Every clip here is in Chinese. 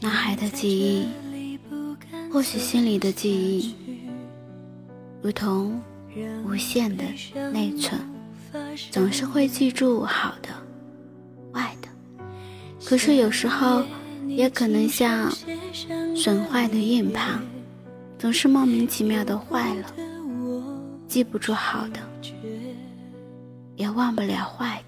脑海的记忆，或许心里的记忆，如同无限的内存，总是会记住好的、坏的。可是有时候，也可能像损坏的硬盘，总是莫名其妙的坏了，记不住好的，也忘不了坏的。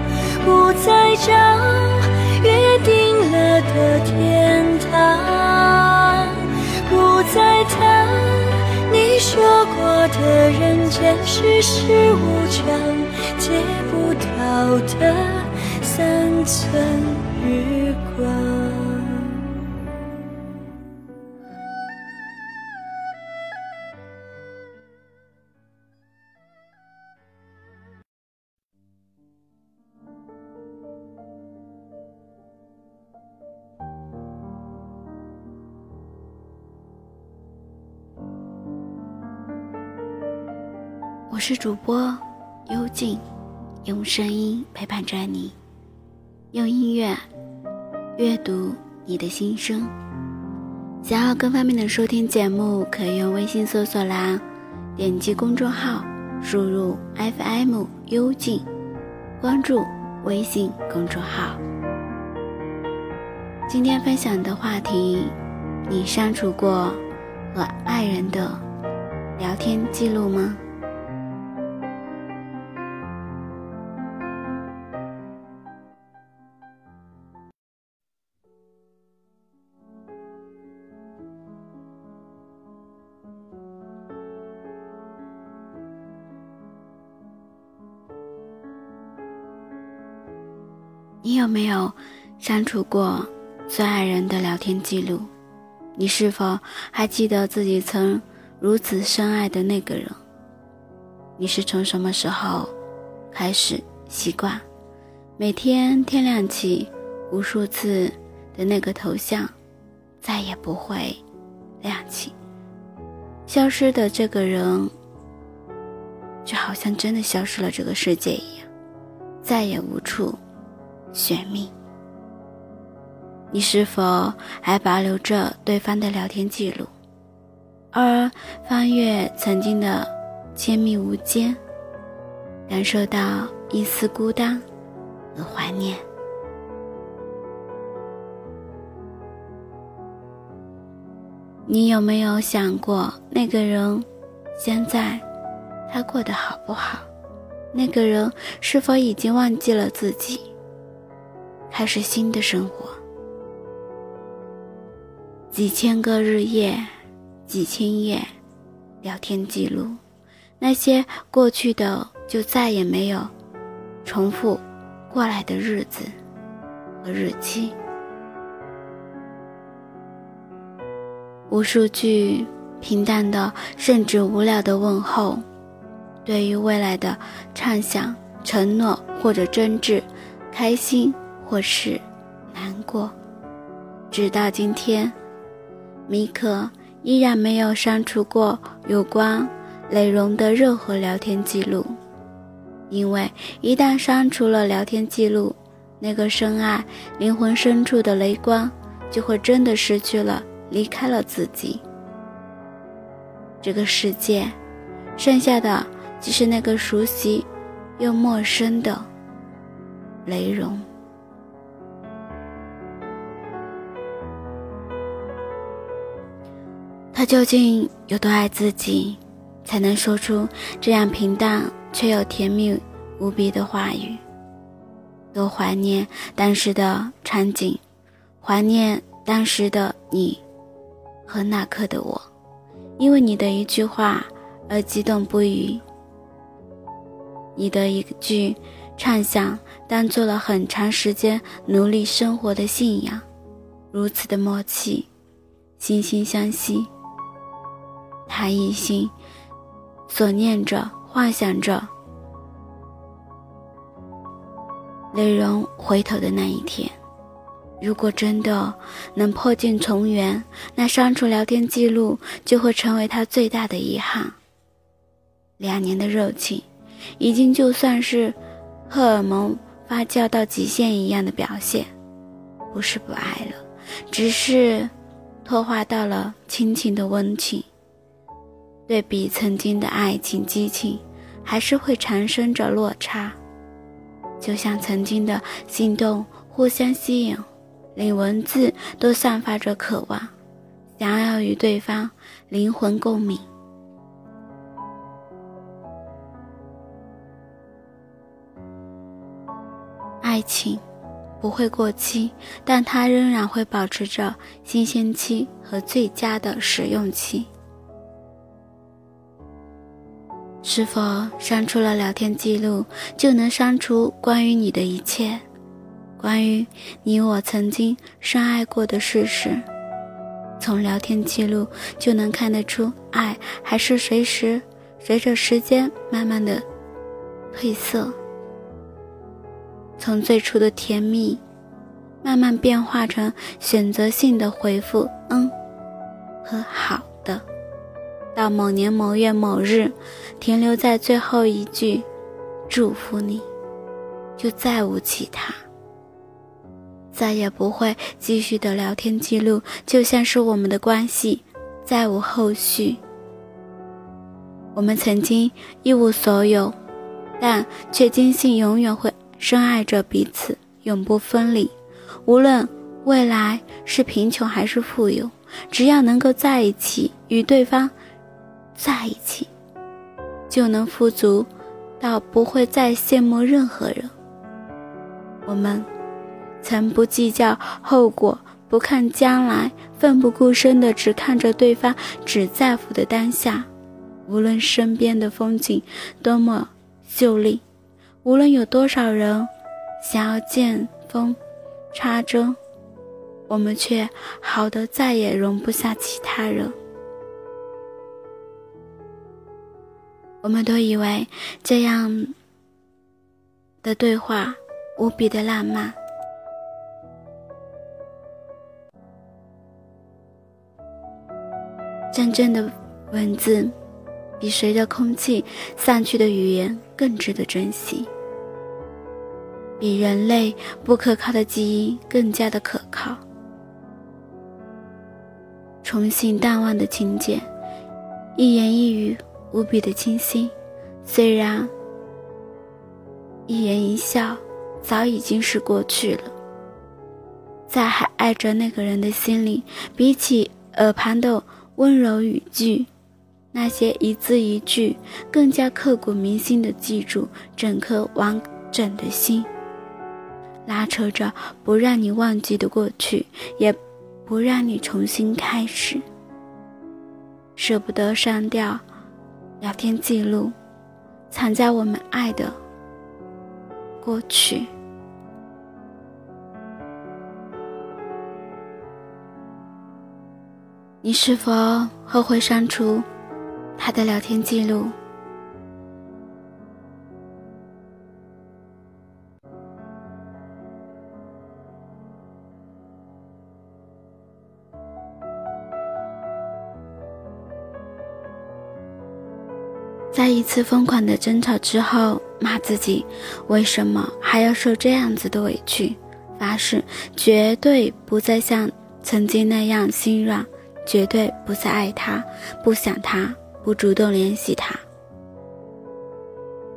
不再找约定了的天堂，不再谈你说过的人间世事无常，借不到的三寸日光。是主播幽静，用声音陪伴着你，用音乐阅读你的心声。想要更方便的收听节目，可以用微信搜索栏点击公众号，输入 FM 幽静，关注微信公众号。今天分享的话题：你删除过和爱人的聊天记录吗？你有没有删除过最爱人的聊天记录？你是否还记得自己曾如此深爱的那个人？你是从什么时候开始习惯每天天亮起无数次的那个头像再也不会亮起？消失的这个人，就好像真的消失了这个世界一样，再也无处。玄秘，你是否还保留着对方的聊天记录？而翻阅曾经的亲密无间，感受到一丝孤单和怀念。你有没有想过，那个人现在他过得好不好？那个人是否已经忘记了自己？开始新的生活，几千个日夜，几千页聊天记录，那些过去的就再也没有重复过来的日子和日期，无数句平淡的甚至无聊的问候，对于未来的畅想、承诺或者争执，开心。或是难过，直到今天，米可依然没有删除过有关雷荣的任何聊天记录，因为一旦删除了聊天记录，那个深爱灵魂深处的雷光就会真的失去了，离开了自己。这个世界，剩下的只是那个熟悉又陌生的雷荣。他究竟有多爱自己，才能说出这样平淡却又甜蜜无比的话语？多怀念当时的场景，怀念当时的你和那刻的我，因为你的一句话而激动不已，你的一句畅想当做了很长时间努力生活的信仰，如此的默契，惺惺相惜。他一心所念着、幻想着雷荣回头的那一天。如果真的能破镜重圆，那删除聊天记录就会成为他最大的遗憾。两年的热情，已经就算是荷尔蒙发酵到极限一样的表现，不是不爱了，只是脱化到了亲情的温情。对比曾经的爱情激情，还是会产生着落差，就像曾经的心动互相吸引。连文字都散发着渴望，想要与对方灵魂共鸣。爱情不会过期，但它仍然会保持着新鲜期和最佳的使用期。是否删除了聊天记录，就能删除关于你的一切？关于你我曾经深爱过的事实，从聊天记录就能看得出，爱还是随时随着时间慢慢的褪色。从最初的甜蜜，慢慢变化成选择性的回复“嗯”和“好”，到某年某月某日，停留在最后一句“祝福你”，就再无其他。再也不会继续的聊天记录，就像是我们的关系再无后续。我们曾经一无所有，但却坚信永远会深爱着彼此，永不分离。无论未来是贫穷还是富有，只要能够在一起，与对方在一起，就能富足到不会再羡慕任何人。我们。曾不计较后果，不看将来，奋不顾身的只看着对方，只在乎的当下。无论身边的风景多么秀丽，无论有多少人想要见缝插针，我们却好的再也容不下其他人。我们都以为这样的对话无比的浪漫。真正的文字，比随着空气散去的语言更值得珍惜，比人类不可靠的记忆更加的可靠。重新淡忘的情节，一言一语无比的清晰。虽然一言一笑早已经是过去了，在还爱着那个人的心里，比起耳旁的。温柔语句，那些一字一句，更加刻骨铭心的记住整颗完整的心，拉扯着不让你忘记的过去，也不让你重新开始。舍不得删掉聊天记录，藏在我们爱的过去。你是否后悔删除他的聊天记录？在一次疯狂的争吵之后，骂自己为什么还要受这样子的委屈，发誓绝对不再像曾经那样心软。绝对不再爱他，不想他，不主动联系他。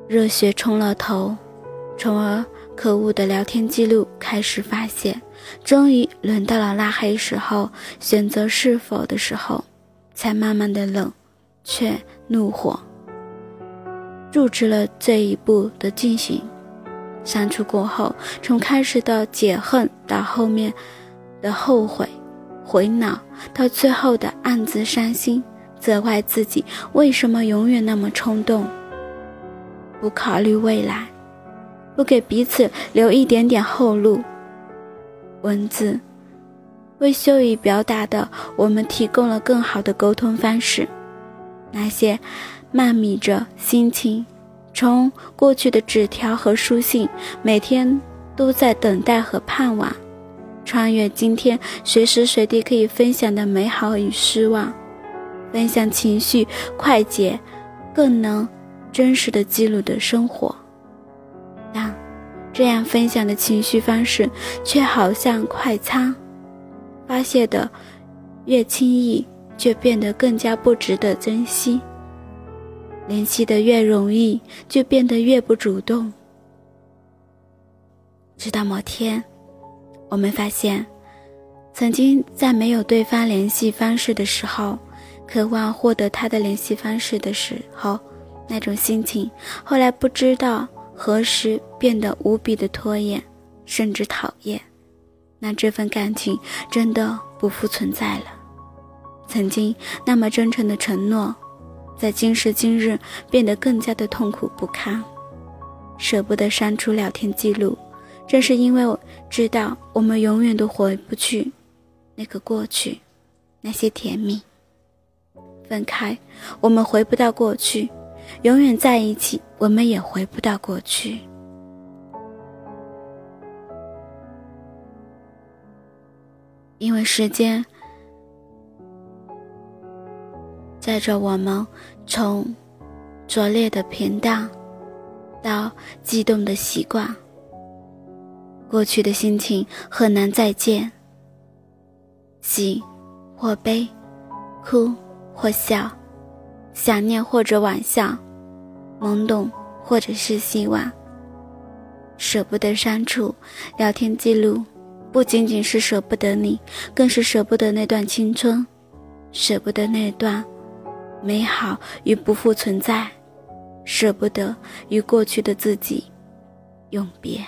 热血冲了头，从而可恶的聊天记录开始发泄，终于轮到了拉黑时候，选择是否的时候，才慢慢的冷却怒火，入职了这一步的进行。删除过后，从开始的解恨到后面的后悔。回脑到最后的暗自伤心，责怪自己为什么永远那么冲动，不考虑未来，不给彼此留一点点后路。文字为羞于表达的我们提供了更好的沟通方式。那些漫密着心情，从过去的纸条和书信，每天都在等待和盼望，穿越今天随时随地可以分享的美好与失望，分享情绪快捷，更能真实的记录的生活。但这样分享的情绪方式，却好像快餐。发泄的越轻易，就变得更加不值得珍惜；联系的越容易，就变得越不主动。直到某天，我们发现，曾经在没有对方联系方式的时候，渴望获得他的联系方式的时候，那种心情，后来不知道何时变得无比的拖延，甚至讨厌。那这份感情真的不复存在了。曾经那么真诚的承诺，在今时今日变得更加的痛苦不堪。舍不得删除聊天记录，正是因为我知道我们永远都回不去那个过去，那些甜蜜。分开，我们回不到过去；永远在一起，我们也回不到过去。因为时间载着我们从拙劣的平淡到激动的习惯，过去的心情很难再见。喜或悲，哭或笑，想念或者玩笑，懵懂或者是希望，舍不得删除聊天记录。不仅仅是舍不得你，更是舍不得那段青春，舍不得那段美好与不复存在，舍不得与过去的自己永别。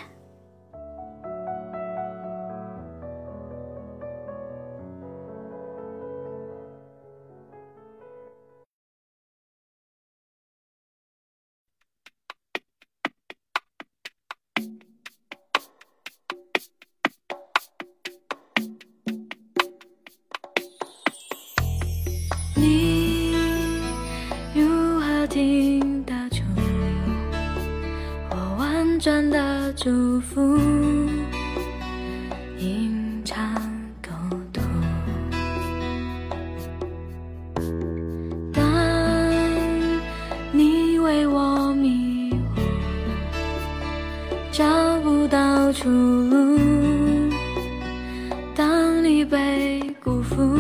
祝福，隐藏沟通。当你为我迷糊，找不到出路；当你被辜负，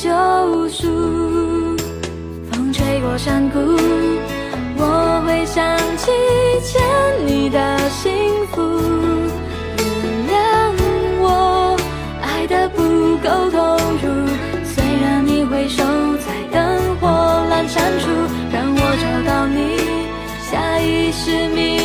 救赎。风吹过山谷。我会想起欠你的幸福，原谅我爱的不够投入。虽然你回首在灯火阑珊处，让我找到你，下意识弥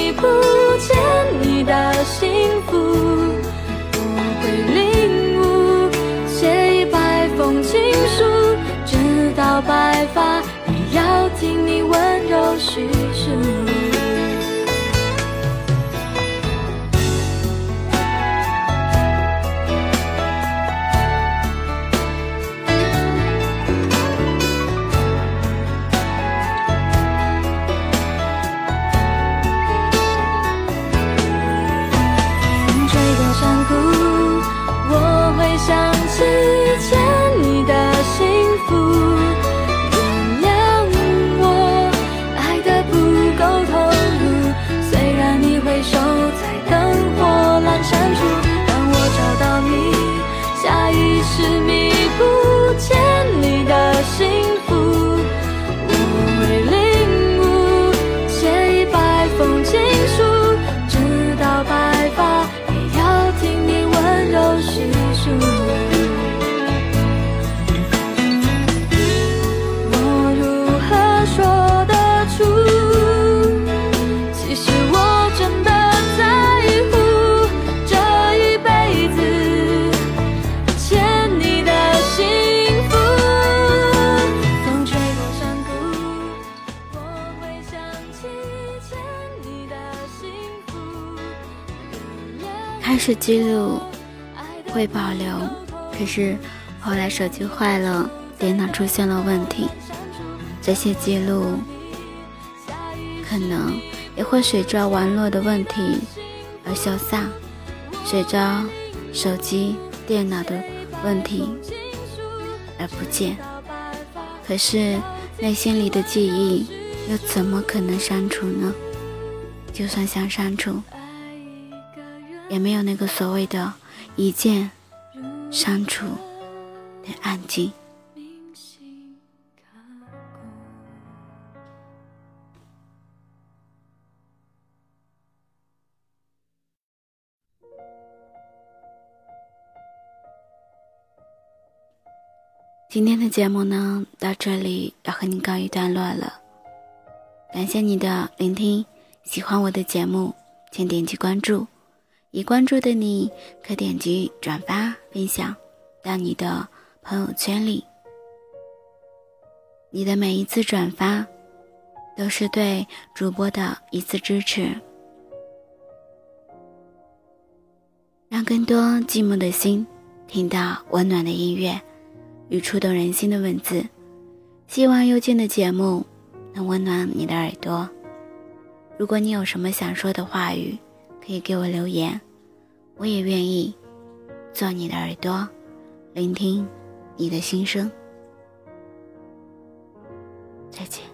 记录会保留，可是后来手机坏了，电脑出现了问题，这些记录可能也会随着网络的问题而消散，随着手机、电脑的问题而不见。可是内心里的记忆又怎么可能删除呢？就算想删除，也没有那个所谓的一键删除的按键。今天的节目呢，到这里要和你告一段落了。感谢你的聆听，喜欢我的节目，请点击关注。已关注的你，可点击转发分享到你的朋友圈里。你的每一次转发，都是对主播的一次支持，让更多寂寞的心听到温暖的音乐。与触动人心的文字，希望幽静的节目能温暖你的耳朵。如果你有什么想说的话语，可以给我留言，我也愿意做你的耳朵，聆听你的心声。再见。